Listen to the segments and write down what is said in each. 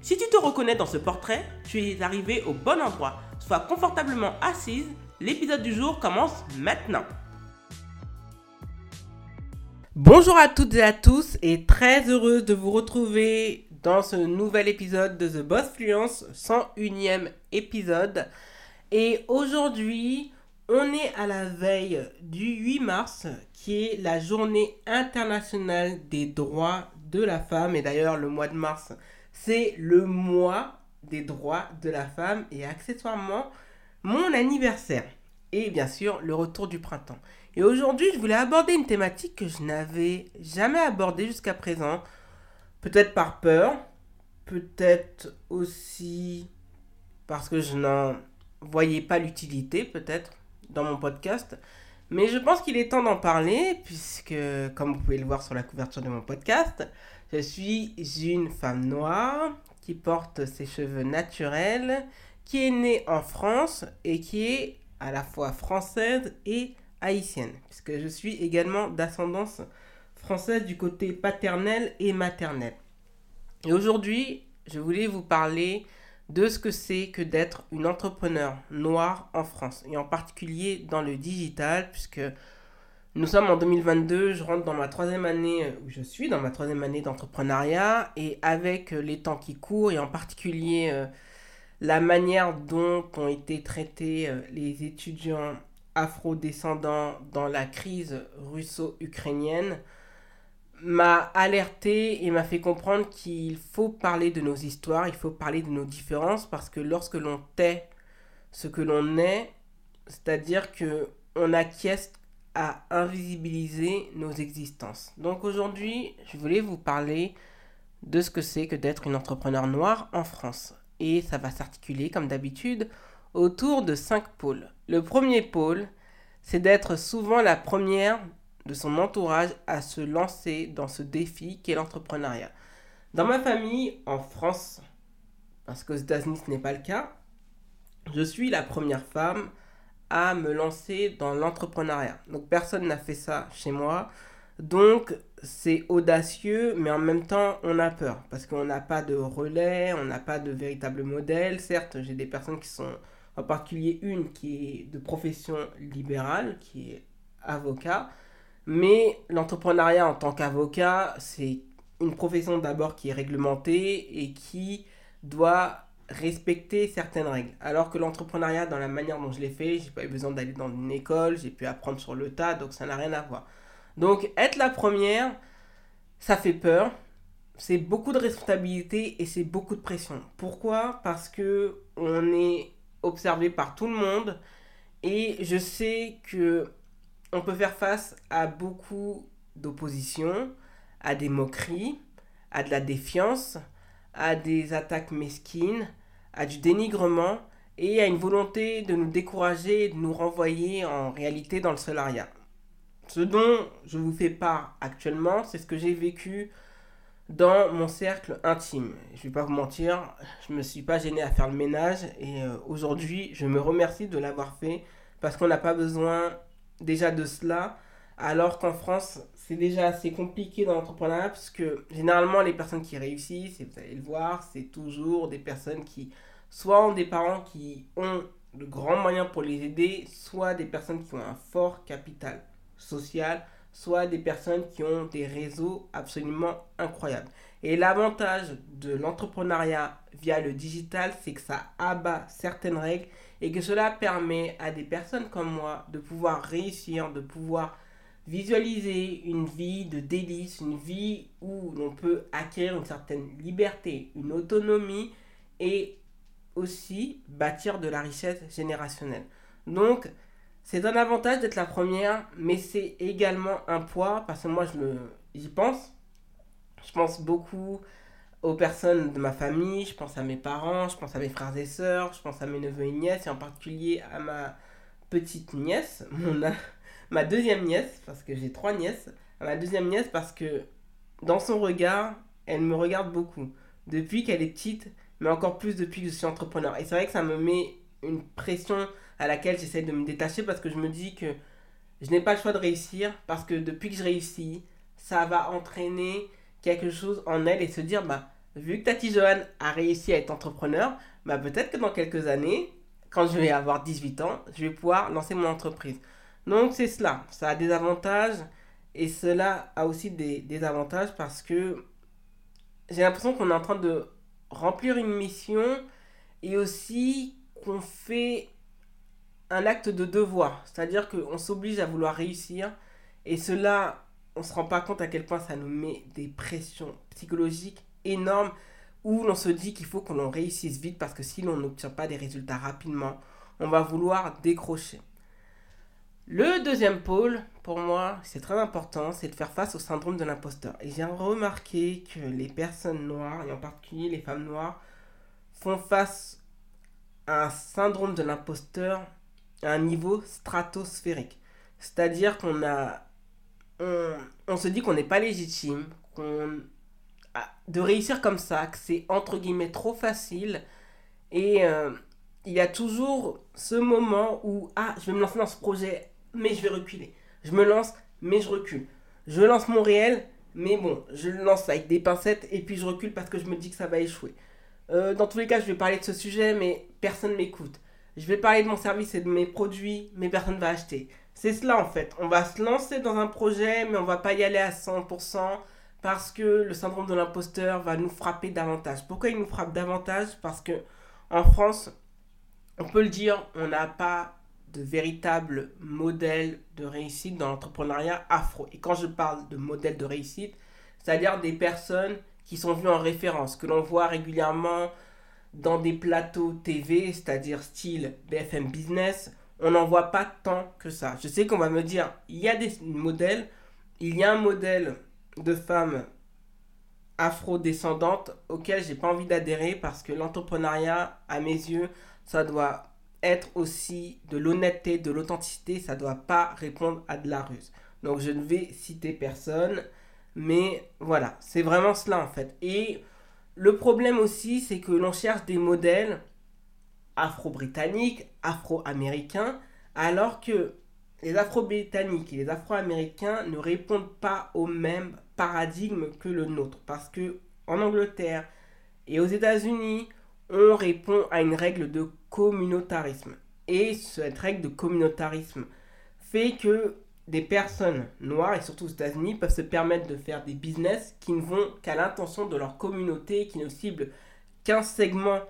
Si tu te reconnais dans ce portrait, tu es arrivé au bon endroit. Sois confortablement assise, l'épisode du jour commence maintenant. Bonjour à toutes et à tous et très heureuse de vous retrouver dans ce nouvel épisode de The Boss Fluence, 101e épisode. Et aujourd'hui, on est à la veille du 8 mars, qui est la journée internationale des droits de la femme. Et d'ailleurs, le mois de mars, c'est le mois des droits de la femme et accessoirement mon anniversaire. Et bien sûr, le retour du printemps. Et aujourd'hui, je voulais aborder une thématique que je n'avais jamais abordée jusqu'à présent. Peut-être par peur, peut-être aussi parce que je n'en voyais pas l'utilité, peut-être, dans mon podcast. Mais je pense qu'il est temps d'en parler, puisque, comme vous pouvez le voir sur la couverture de mon podcast, je suis une femme noire qui porte ses cheveux naturels, qui est née en France et qui est à la fois française et haïtienne, puisque je suis également d'ascendance française du côté paternel et maternel. Et aujourd'hui, je voulais vous parler de ce que c'est que d'être une entrepreneur noire en France, et en particulier dans le digital, puisque nous sommes en 2022, je rentre dans ma troisième année, euh, où je suis dans ma troisième année d'entrepreneuriat, et avec euh, les temps qui courent, et en particulier euh, la manière dont ont été traités les étudiants afro-descendants dans la crise russo-ukrainienne, m'a alerté et m'a fait comprendre qu'il faut parler de nos histoires, il faut parler de nos différences, parce que lorsque l'on tait ce que l'on est, c'est-à-dire que on acquiesce à invisibiliser nos existences. Donc aujourd'hui, je voulais vous parler de ce que c'est que d'être une entrepreneur noire en France. Et ça va s'articuler, comme d'habitude, autour de cinq pôles. Le premier pôle, c'est d'être souvent la première de son entourage à se lancer dans ce défi qu'est l'entrepreneuriat. Dans ma famille, en France, parce qu'aux États-Unis ce n'est pas le cas, je suis la première femme à me lancer dans l'entrepreneuriat. Donc personne n'a fait ça chez moi. Donc c'est audacieux, mais en même temps on a peur parce qu'on n'a pas de relais, on n'a pas de véritable modèle. Certes, j'ai des personnes qui sont, en particulier une qui est de profession libérale, qui est avocat. Mais l'entrepreneuriat en tant qu'avocat, c'est une profession d'abord qui est réglementée et qui doit respecter certaines règles. Alors que l'entrepreneuriat, dans la manière dont je l'ai fait, j'ai pas eu besoin d'aller dans une école, j'ai pu apprendre sur le tas, donc ça n'a rien à voir. Donc être la première, ça fait peur, c'est beaucoup de responsabilité et c'est beaucoup de pression. Pourquoi? Parce que on est observé par tout le monde et je sais que on peut faire face à beaucoup d'opposition, à des moqueries, à de la défiance, à des attaques mesquines, à du dénigrement et à une volonté de nous décourager et de nous renvoyer en réalité dans le salariat. Ce dont je vous fais part actuellement, c'est ce que j'ai vécu dans mon cercle intime. Je ne vais pas vous mentir, je me suis pas gêné à faire le ménage et euh, aujourd'hui, je me remercie de l'avoir fait parce qu'on n'a pas besoin déjà de cela alors qu'en France, c'est déjà assez compliqué dans l'entrepreneuriat parce que généralement, les personnes qui réussissent, et vous allez le voir, c'est toujours des personnes qui soit ont des parents qui ont de grands moyens pour les aider, soit des personnes qui ont un fort capital social, soit des personnes qui ont des réseaux absolument incroyables. Et l'avantage de l'entrepreneuriat via le digital, c'est que ça abat certaines règles et que cela permet à des personnes comme moi de pouvoir réussir, de pouvoir visualiser une vie de délices, une vie où l'on peut acquérir une certaine liberté, une autonomie et aussi bâtir de la richesse générationnelle. Donc, c'est un avantage d'être la première, mais c'est également un poids, parce que moi, je j'y pense. Je pense beaucoup aux personnes de ma famille, je pense à mes parents, je pense à mes frères et sœurs, je pense à mes neveux et nièces, et en particulier à ma petite nièce, mon, ma deuxième nièce, parce que j'ai trois nièces, à ma deuxième nièce parce que dans son regard, elle me regarde beaucoup. Depuis qu'elle est petite, mais encore plus depuis que je suis entrepreneur. Et c'est vrai que ça me met une pression à laquelle j'essaie de me détacher parce que je me dis que je n'ai pas le choix de réussir parce que depuis que je réussis, ça va entraîner quelque chose en elle et se dire bah vu que Tati Johan a réussi à être entrepreneur, bah peut-être que dans quelques années, quand je vais avoir 18 ans, je vais pouvoir lancer mon entreprise. Donc c'est cela, ça a des avantages et cela a aussi des, des avantages parce que j'ai l'impression qu'on est en train de remplir une mission et aussi qu'on fait un acte de devoir. C'est-à-dire qu'on s'oblige à vouloir réussir et cela, on ne se rend pas compte à quel point ça nous met des pressions psychologiques énormes où l'on se dit qu'il faut qu'on réussisse vite parce que si l'on n'obtient pas des résultats rapidement, on va vouloir décrocher. Le deuxième pôle, pour moi, c'est très important, c'est de faire face au syndrome de l'imposteur. Et j'ai remarqué que les personnes noires, et en particulier les femmes noires, font face à un syndrome de l'imposteur à un niveau stratosphérique. C'est-à-dire qu'on a... On, se dit qu'on n'est pas légitime, qu'on de réussir comme ça, que c'est entre guillemets trop facile. Et euh, il y a toujours ce moment où, ah, je vais me lancer dans ce projet mais je vais reculer. Je me lance, mais je recule. Je lance mon réel, mais bon, je le lance avec des pincettes et puis je recule parce que je me dis que ça va échouer. Euh, dans tous les cas, je vais parler de ce sujet, mais personne ne m'écoute. Je vais parler de mon service et de mes produits, mais personne ne va acheter. C'est cela en fait. On va se lancer dans un projet, mais on va pas y aller à 100% parce que le syndrome de l'imposteur va nous frapper davantage. Pourquoi il nous frappe davantage? Parce que en France, on peut le dire, on n'a pas de véritables modèles de réussite dans l'entrepreneuriat afro. Et quand je parle de modèles de réussite, c'est-à-dire des personnes qui sont vues en référence, que l'on voit régulièrement dans des plateaux TV, c'est-à-dire style BFM Business, on n'en voit pas tant que ça. Je sais qu'on va me dire, il y a des modèles, il y a un modèle de femme afro-descendante auquel j'ai pas envie d'adhérer parce que l'entrepreneuriat, à mes yeux, ça doit être aussi de l'honnêteté, de l'authenticité, ça ne doit pas répondre à de la ruse. Donc je ne vais citer personne, mais voilà, c'est vraiment cela en fait. Et le problème aussi, c'est que l'on cherche des modèles afro-britanniques, afro-américains, alors que les afro-britanniques et les afro-américains ne répondent pas au même paradigme que le nôtre. Parce que en Angleterre et aux États-Unis, on répond à une règle de communautarisme. Et cette règle de communautarisme fait que des personnes noires, et surtout aux États-Unis, peuvent se permettre de faire des business qui ne vont qu'à l'intention de leur communauté, qui ne ciblent qu'un segment,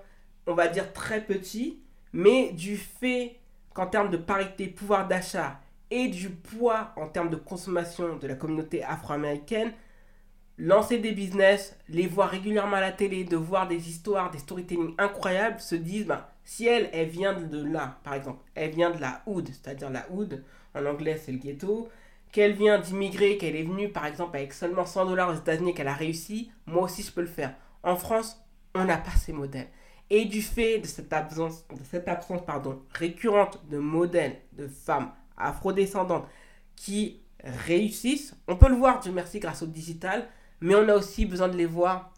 on va dire, très petit, mais du fait qu'en termes de parité, pouvoir d'achat et du poids en termes de consommation de la communauté afro-américaine, lancer des business, les voir régulièrement à la télé, de voir des histoires, des storytelling incroyables, se disent, ben, si elle, elle vient de là, par exemple, elle vient de la hood, c'est-à-dire la hood, en anglais c'est le ghetto, qu'elle vient d'immigrer, qu'elle est venue par exemple avec seulement 100 dollars aux États-Unis, qu'elle a réussi, moi aussi je peux le faire. En France, on n'a pas ces modèles. Et du fait de cette absence, de cette absence pardon, récurrente de modèles de femmes afrodescendantes qui réussissent, on peut le voir, Dieu merci, grâce au digital, mais on a aussi besoin de les voir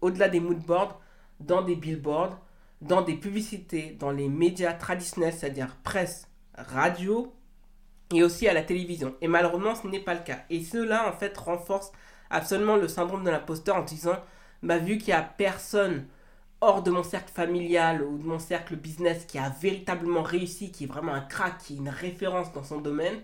au-delà des moodboards, dans des billboards, dans des publicités, dans les médias traditionnels, c'est-à-dire presse, radio et aussi à la télévision. Et malheureusement, ce n'est pas le cas. Et cela, en fait, renforce absolument le syndrome de l'imposteur en disant, bah, vu qu'il n'y a personne hors de mon cercle familial ou de mon cercle business qui a véritablement réussi, qui est vraiment un crack, qui est une référence dans son domaine,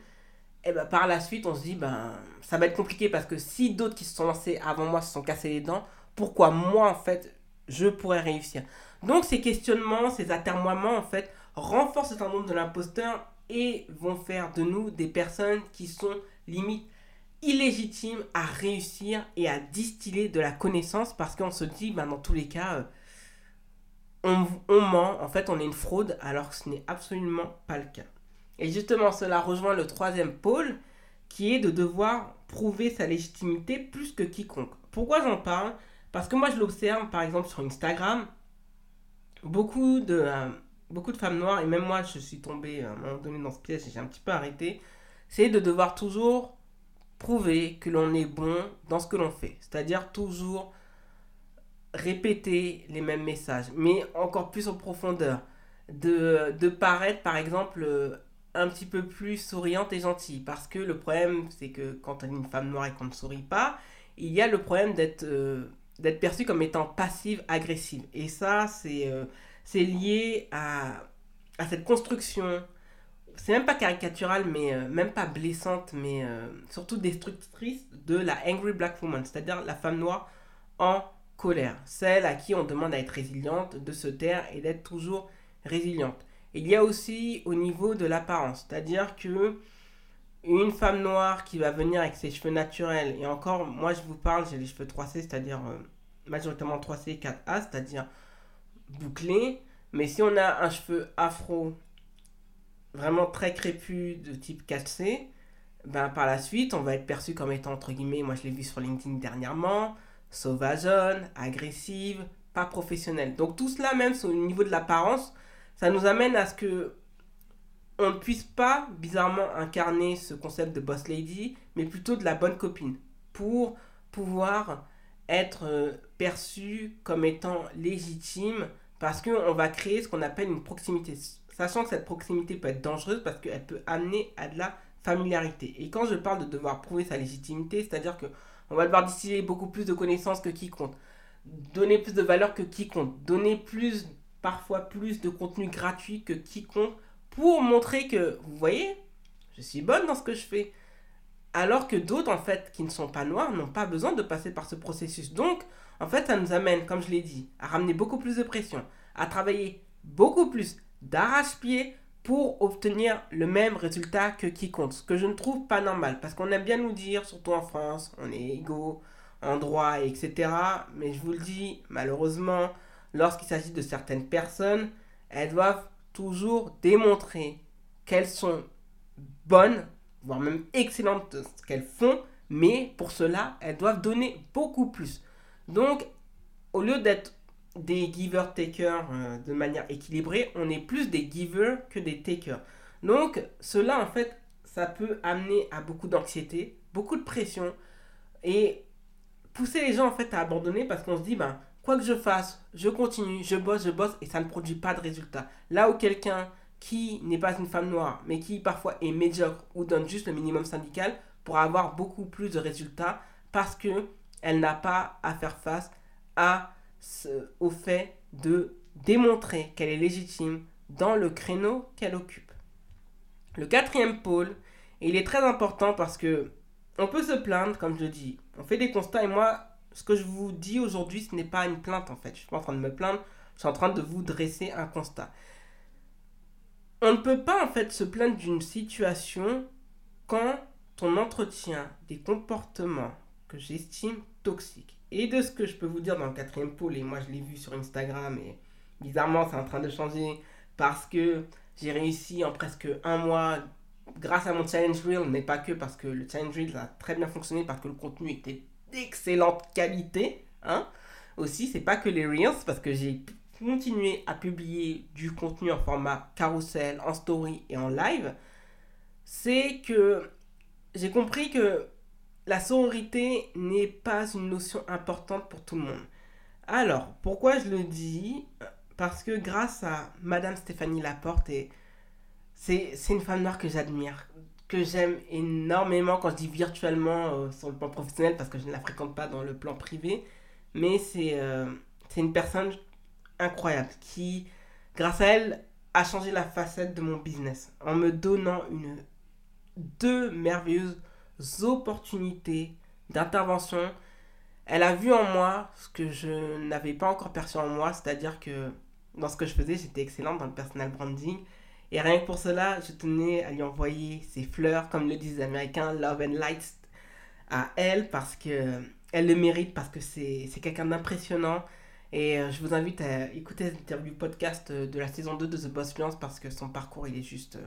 et ben par la suite, on se dit, ben, ça va être compliqué parce que si d'autres qui se sont lancés avant moi se sont cassés les dents, pourquoi moi, en fait, je pourrais réussir Donc, ces questionnements, ces atermoiements, en fait, renforcent le syndrome de l'imposteur et vont faire de nous des personnes qui sont limite illégitimes à réussir et à distiller de la connaissance parce qu'on se dit, ben, dans tous les cas, euh, on, on ment, en fait, on est une fraude alors que ce n'est absolument pas le cas. Et justement, cela rejoint le troisième pôle, qui est de devoir prouver sa légitimité plus que quiconque. Pourquoi j'en parle? Parce que moi, je l'observe, par exemple, sur Instagram, beaucoup de, euh, beaucoup de femmes noires, et même moi, je suis tombée à un moment donné dans ce piège et j'ai un petit peu arrêté, c'est de devoir toujours prouver que l'on est bon dans ce que l'on fait. C'est-à-dire toujours répéter les mêmes messages, mais encore plus en profondeur. De, de paraître, par exemple, un petit peu plus souriante et gentille. Parce que le problème, c'est que quand on est une femme noire et qu'on ne sourit pas, il y a le problème d'être euh, d'être perçue comme étant passive, agressive. Et ça, c'est euh, c'est lié à, à cette construction. C'est même pas caricatural, mais euh, même pas blessante, mais surtout destructrice de la angry black woman, c'est-à-dire la femme noire en colère. Celle à qui on demande à être résiliente, de se taire et d'être toujours résiliente. Il y a aussi au niveau de l'apparence, c'est-à-dire que une femme noire qui va venir avec ses cheveux naturels, et encore, moi je vous parle, j'ai les cheveux 3C, c'est-à-dire euh, majoritairement 3C, 4A, c'est-à-dire bouclés, mais si on a un cheveu afro vraiment très crépus de type 4C, ben par la suite, on va être perçu comme étant, entre guillemets, moi je l'ai vu sur LinkedIn dernièrement, sauvageonne, agressive, pas professionnelle. Donc tout cela, même au niveau de l'apparence, ça nous amène à ce que on ne puisse pas bizarrement incarner ce concept de boss lady, mais plutôt de la bonne copine, pour pouvoir être euh, perçu comme étant légitime, parce qu'on va créer ce qu'on appelle une proximité. Sachant que cette proximité peut être dangereuse parce qu'elle peut amener à de la familiarité. Et quand je parle de devoir prouver sa légitimité, c'est-à-dire que on va devoir distiller beaucoup plus de connaissances que qui compte, donner plus de valeur que qui compte, donner plus parfois plus de contenu gratuit que quiconque pour montrer que, vous voyez, je suis bonne dans ce que je fais. Alors que d'autres, en fait, qui ne sont pas noirs, n'ont pas besoin de passer par ce processus. Donc, en fait, ça nous amène, comme je l'ai dit, à ramener beaucoup plus de pression, à travailler beaucoup plus d'arrache-pied pour obtenir le même résultat que quiconque. Ce que je ne trouve pas normal. Parce qu'on aime bien nous dire, surtout en France, on est égaux en droit, etc. Mais je vous le dis, malheureusement, lorsqu'il s'agit de certaines personnes, elles doivent toujours démontrer qu'elles sont bonnes, voire même excellentes qu'elles font, mais pour cela, elles doivent donner beaucoup plus. Donc, au lieu d'être des giver-takers euh, de manière équilibrée, on est plus des givers que des takers. Donc, cela, en fait, ça peut amener à beaucoup d'anxiété, beaucoup de pression et pousser les gens, en fait, à abandonner parce qu'on se dit, ben, quoi que je fasse, je continue, je bosse, je bosse et ça ne produit pas de résultat. Là où quelqu'un qui n'est pas une femme noire, mais qui parfois est médiocre ou donne juste le minimum syndical, pourra avoir beaucoup plus de résultats parce que elle n'a pas à faire face à ce, au fait de démontrer qu'elle est légitime dans le créneau qu'elle occupe. Le quatrième pôle, il est très important parce que on peut se plaindre, comme je dis, on fait des constats et moi, ce que je vous dis aujourd'hui, ce n'est pas une plainte en fait. Je ne suis pas en train de me plaindre, je suis en train de vous dresser un constat. On ne peut pas en fait se plaindre d'une situation quand on entretient des comportements que j'estime toxiques. Et de ce que je peux vous dire dans le quatrième pôle, et moi je l'ai vu sur Instagram, et bizarrement c'est en train de changer parce que j'ai réussi en presque un mois grâce à mon challenge reel, mais pas que parce que le challenge reel a très bien fonctionné parce que le contenu était d'excellente qualité. Hein. Aussi, c'est pas que les Reels, parce que j'ai continué à publier du contenu en format carousel, en story et en live. C'est que j'ai compris que la sororité n'est pas une notion importante pour tout le monde. Alors, pourquoi je le dis? Parce que grâce à Madame Stéphanie Laporte, et c'est une femme noire que j'admire que j'aime énormément quand je dis virtuellement euh, sur le plan professionnel parce que je ne la fréquente pas dans le plan privé. Mais c'est euh, c'est une personne incroyable qui, grâce à elle, a changé la facette de mon business en me donnant une, deux merveilleuses opportunités d'intervention. Elle a vu en moi ce que je n'avais pas encore perçu en moi, c'est-à-dire que dans ce que je faisais, j'étais excellente dans le personal branding et rien que pour cela, je tenais à lui envoyer ses fleurs, comme le disent les Américains, Love and Light à elle, parce que elle le mérite, parce que c'est quelqu'un d'impressionnant. Et euh, je vous invite à écouter l'interview podcast euh, de la saison 2 de The Boss Fluence, parce que son parcours, il est juste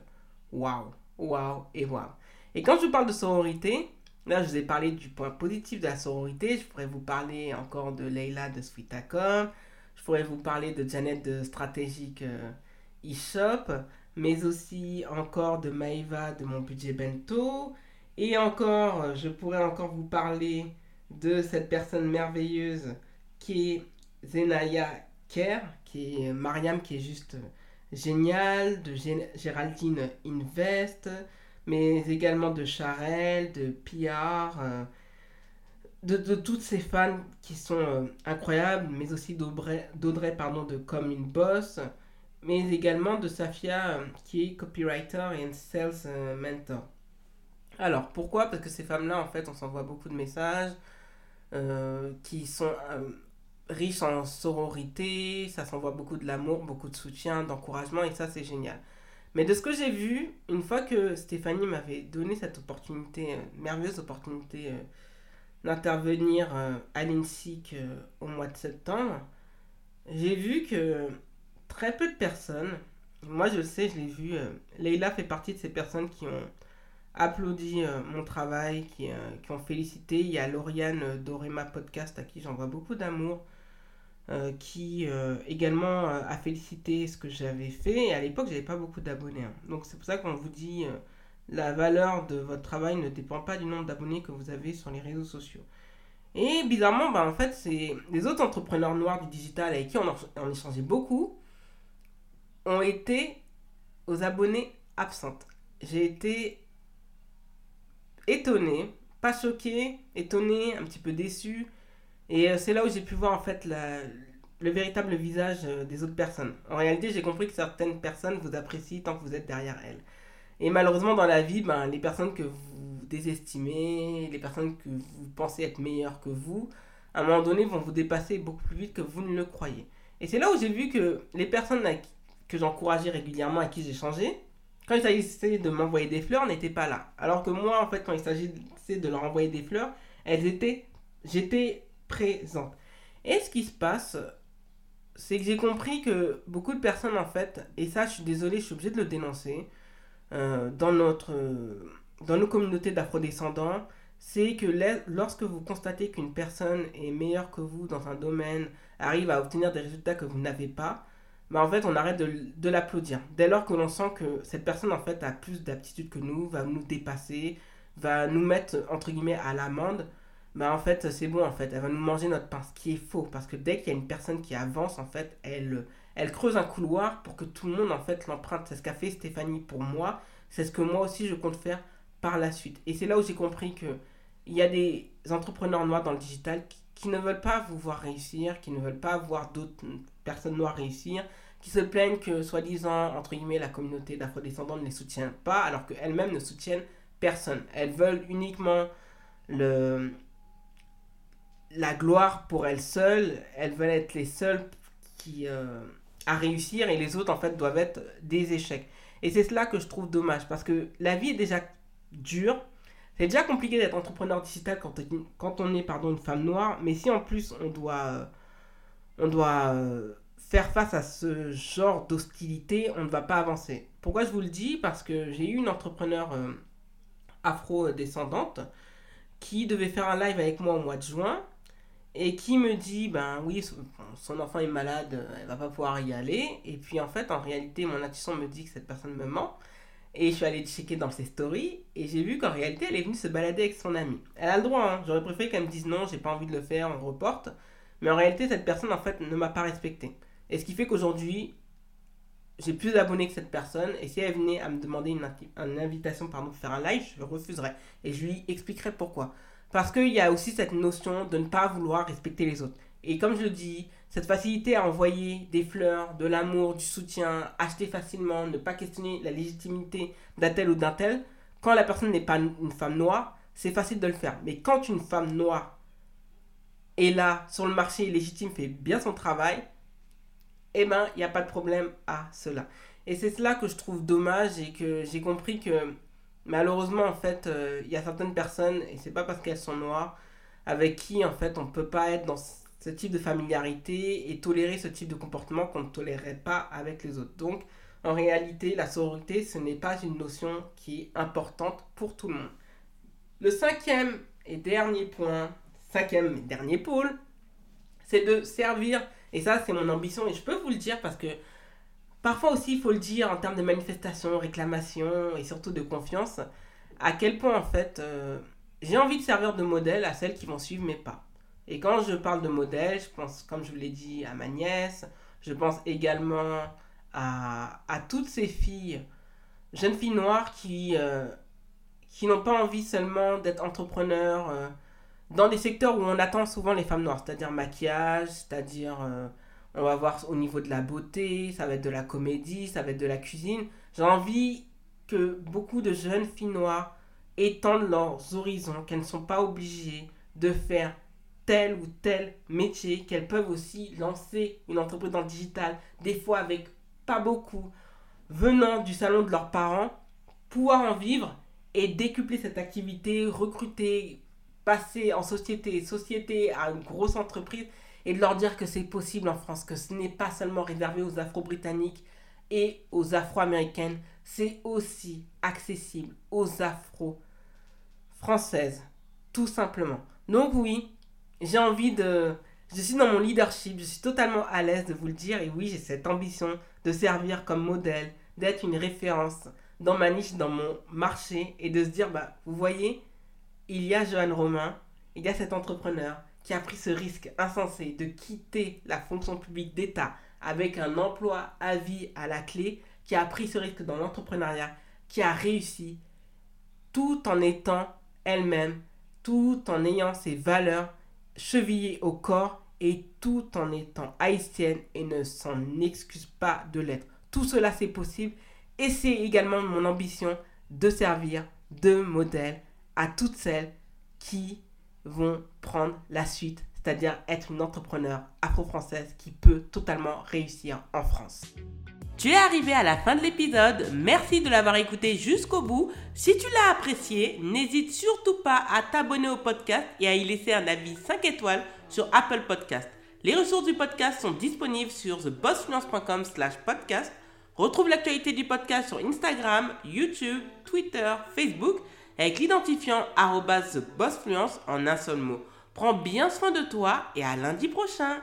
waouh, waouh et waouh. Et quand je vous parle de sororité, Là, je vous ai parlé du point positif de la sororité. Je pourrais vous parler encore de Leila de Sweetacom. Je pourrais vous parler de Janet de Stratégique euh, eShop. Mais aussi encore de Maeva de mon budget bento. Et encore, euh, je pourrais encore vous parler de cette personne merveilleuse qui est Zenaya Kerr, qui est Mariam, qui est juste géniale, de Géraldine Invest, mais également de Charelle, de Piar, euh, de, toutes ces fans qui sont euh, incroyables, mais aussi d'Audrey pardon, de Comme une Boss, mais également de Safia euh, qui est copywriter et sales mentor. Alors pourquoi? Parce que ces femmes-là, en fait, on s'envoie beaucoup de messages qui sont riches en sororité, ça s'envoie beaucoup de l'amour, beaucoup de soutien, d'encouragement, et ça c'est génial. Mais de ce que j'ai vu, une fois que Stéphanie m'avait donné cette opportunité, euh, merveilleuse opportunité euh, d'intervenir euh, à l'INSIC au mois de septembre, j'ai vu que très peu de personnes, moi je le sais, je l'ai vu, Leïla fait partie de ces personnes qui ont applaudi mon travail, qui, qui, ont félicité. Il y a Lauriane d'Orema Podcast à qui j'envoie beaucoup d'amour. Euh, qui euh, également euh, a félicité ce que j'avais fait. Et à l'époque, j'avais pas beaucoup d'abonnés. Hein. Donc c'est pour ça qu'on vous dit la valeur de votre travail ne dépend pas du nombre d'abonnés que vous avez sur les réseaux sociaux. Et bizarrement, bah, en fait, c'est les autres entrepreneurs noirs du digital avec qui on échangeait beaucoup ont été aux abonnés absentes. J'ai été étonné, pas choqué, étonné, un petit peu déçu et euh, c'est là où j'ai pu voir en fait le véritable visage euh, des autres personnes. En réalité, j'ai compris que certaines personnes vous apprécient tant que vous êtes derrière elles. Et malheureusement, dans la vie, ben, les personnes que vous désestimez, les personnes que vous pensez être meilleures que vous, à un moment donné, vont vous dépasser beaucoup plus vite que vous ne le croyez. Et c'est là où j'ai vu que les personnes que j'encourageais régulièrement, à qui j'échangeais, quand il s'agissait de m'envoyer des fleurs, n'étaient pas là. Alors que moi, en fait, quand il s'agissait de leur envoyer des fleurs, elles étaient, j'étais présente. Et ce qui se passe, c'est que j'ai compris que beaucoup de personnes, en fait, et ça, je suis désolé, je suis obligé de le dénoncer, euh, dans, notre, dans nos communautés d'afrodescendants, c'est que lorsque vous constatez qu'une personne est meilleure que vous dans un domaine, arrive à obtenir des résultats que vous n'avez pas, bah en fait, on arrête de, de l'applaudir. Dès lors que l'on sent que cette personne, en fait, a plus d'aptitude que nous, va nous dépasser, va nous mettre, entre guillemets, à l'amende, bah en fait c'est bon en fait, elle va nous manger notre pain, ce qui est faux, parce que dès qu'il y a une personne qui avance en fait, elle, elle creuse un couloir pour que tout le monde en fait l'emprunte. C'est ce qu'a fait Stéphanie pour moi, c'est ce que moi aussi je compte faire par la suite. Et c'est là où j'ai compris que il y a des entrepreneurs noirs dans le digital qui, qui, ne veulent pas vous voir réussir, qui ne veulent pas voir d'autres personnes noires réussir, qui se plaignent que soi-disant, entre guillemets, la communauté d'afro-descendants ne les soutient pas, alors qu'elles-mêmes ne soutiennent personne. Elles veulent uniquement le, la gloire pour elles seules, elles veulent être les seules qui, euh, à réussir et les autres en fait doivent être des échecs. Et c'est cela que je trouve dommage parce que la vie est déjà dure. C'est déjà compliqué d'être entrepreneur digital quand, quand on est pardon, une femme noire, mais si en plus on doit, on doit euh, faire face à ce genre d'hostilité, on ne va pas avancer. Pourquoi je vous le dis? Parce que j'ai eu une entrepreneur euh, afro-descendante qui devait faire un live avec moi au mois de juin et qui me dit ben oui son enfant est malade elle va pas pouvoir y aller. Et puis en fait en réalité mon intuition me dit que cette personne me ment. Et je suis allé checker dans ses stories et j'ai vu qu'en réalité elle est venue se balader avec son ami elle a le droit hein. j'aurais préféré qu'elle me dise non j'ai pas envie de le faire on reporte mais en réalité cette personne en fait ne m'a pas respecté et ce qui fait qu'aujourd'hui j'ai plus d'abonnés que cette personne et si elle venait à me demander une, invitation pardon, pour faire un live je refuserais et je lui expliquerai pourquoi parce qu'il y a aussi cette notion de ne pas vouloir respecter les autres. Et comme je le dis, cette facilité à envoyer des fleurs, de l'amour, du soutien, acheter facilement, ne pas questionner la légitimité d'un tel ou d'un tel, quand la personne n'est pas une femme noire, c'est facile de le faire. Mais quand une femme noire est là, sur le marché légitime, fait bien son travail, eh ben, il n'y a pas de problème à cela. Et c'est cela que je trouve dommage et que j'ai compris que malheureusement, en fait, euh, il y a certaines personnes, et c'est pas parce qu'elles sont noires, avec qui, en fait, on peut pas être dans ce type de familiarité et tolérer ce type de comportement qu'on ne tolérerait pas avec les autres. Donc, en réalité, la sororité, ce n'est pas une notion qui est importante pour tout le monde. Le cinquième et dernier point, cinquième et dernier pôle, c'est de servir, et ça c'est mon ambition, et je peux vous le dire parce que parfois aussi il faut le dire en termes de manifestation, réclamation et surtout de confiance, à quel point en fait euh, j'ai envie de servir de modèle à celles qui vont suivre mes pas. Et quand je parle de modèle, je pense, comme je vous l'ai dit, à ma nièce, je pense également à, à toutes ces filles, jeunes filles noires qui, euh, n'ont pas envie seulement d'être entrepreneurs euh, dans des secteurs où on attend souvent les femmes noires, c'est-à-dire maquillage, c'est-à-dire euh, on va voir au niveau de la beauté, ça va être de la comédie, ça va être de la cuisine. J'ai envie que beaucoup de jeunes filles noires étendent leurs horizons, qu'elles ne sont pas obligées de faire tel ou tel métier, qu'elles peuvent aussi lancer une entreprise dans le digital, des fois avec pas beaucoup, venant du salon de leurs parents, pouvoir en vivre et décupler cette activité, recruter, passer en société, société à une grosse entreprise et de leur dire que c'est possible en France, que ce n'est pas seulement réservé aux Afro-Britanniques et aux Afro-Américaines, c'est aussi accessible aux Afro-Françaises, tout simplement. Donc oui, j'ai envie de... Je suis dans mon leadership, je suis totalement à l'aise de vous le dire et oui, j'ai cette ambition de servir comme modèle, d'être une référence dans ma niche, dans mon marché et de se dire, bah, vous voyez, il y a Johan Romain, il y a cet entrepreneur qui a pris ce risque insensé de quitter la fonction publique d'État avec un emploi à vie à la clé, qui a pris ce risque dans l'entrepreneuriat, qui a réussi tout en étant elle-même, tout en ayant ses valeurs chevillées au corps et tout en étant haïtienne et ne s'en excuse pas de l'être. Tout cela c'est possible et c'est également mon ambition de servir de modèle à toutes celles qui vont prendre la suite, c'est-à-dire être une entrepreneur afro-française qui peut totalement réussir en France. Tu es arrivé à la fin de l'épisode, merci de l'avoir écouté jusqu'au bout. Si tu l'as apprécié, n'hésite surtout pas à t'abonner au podcast et à y laisser un avis 5 étoiles sur Apple Podcast. Les ressources du podcast sont disponibles sur thebossfluence.com slash podcast. Retrouve l'actualité du podcast sur Instagram, YouTube, Twitter, Facebook avec l'identifiant TheBossFluence en un seul mot. Prends bien soin de toi et à lundi prochain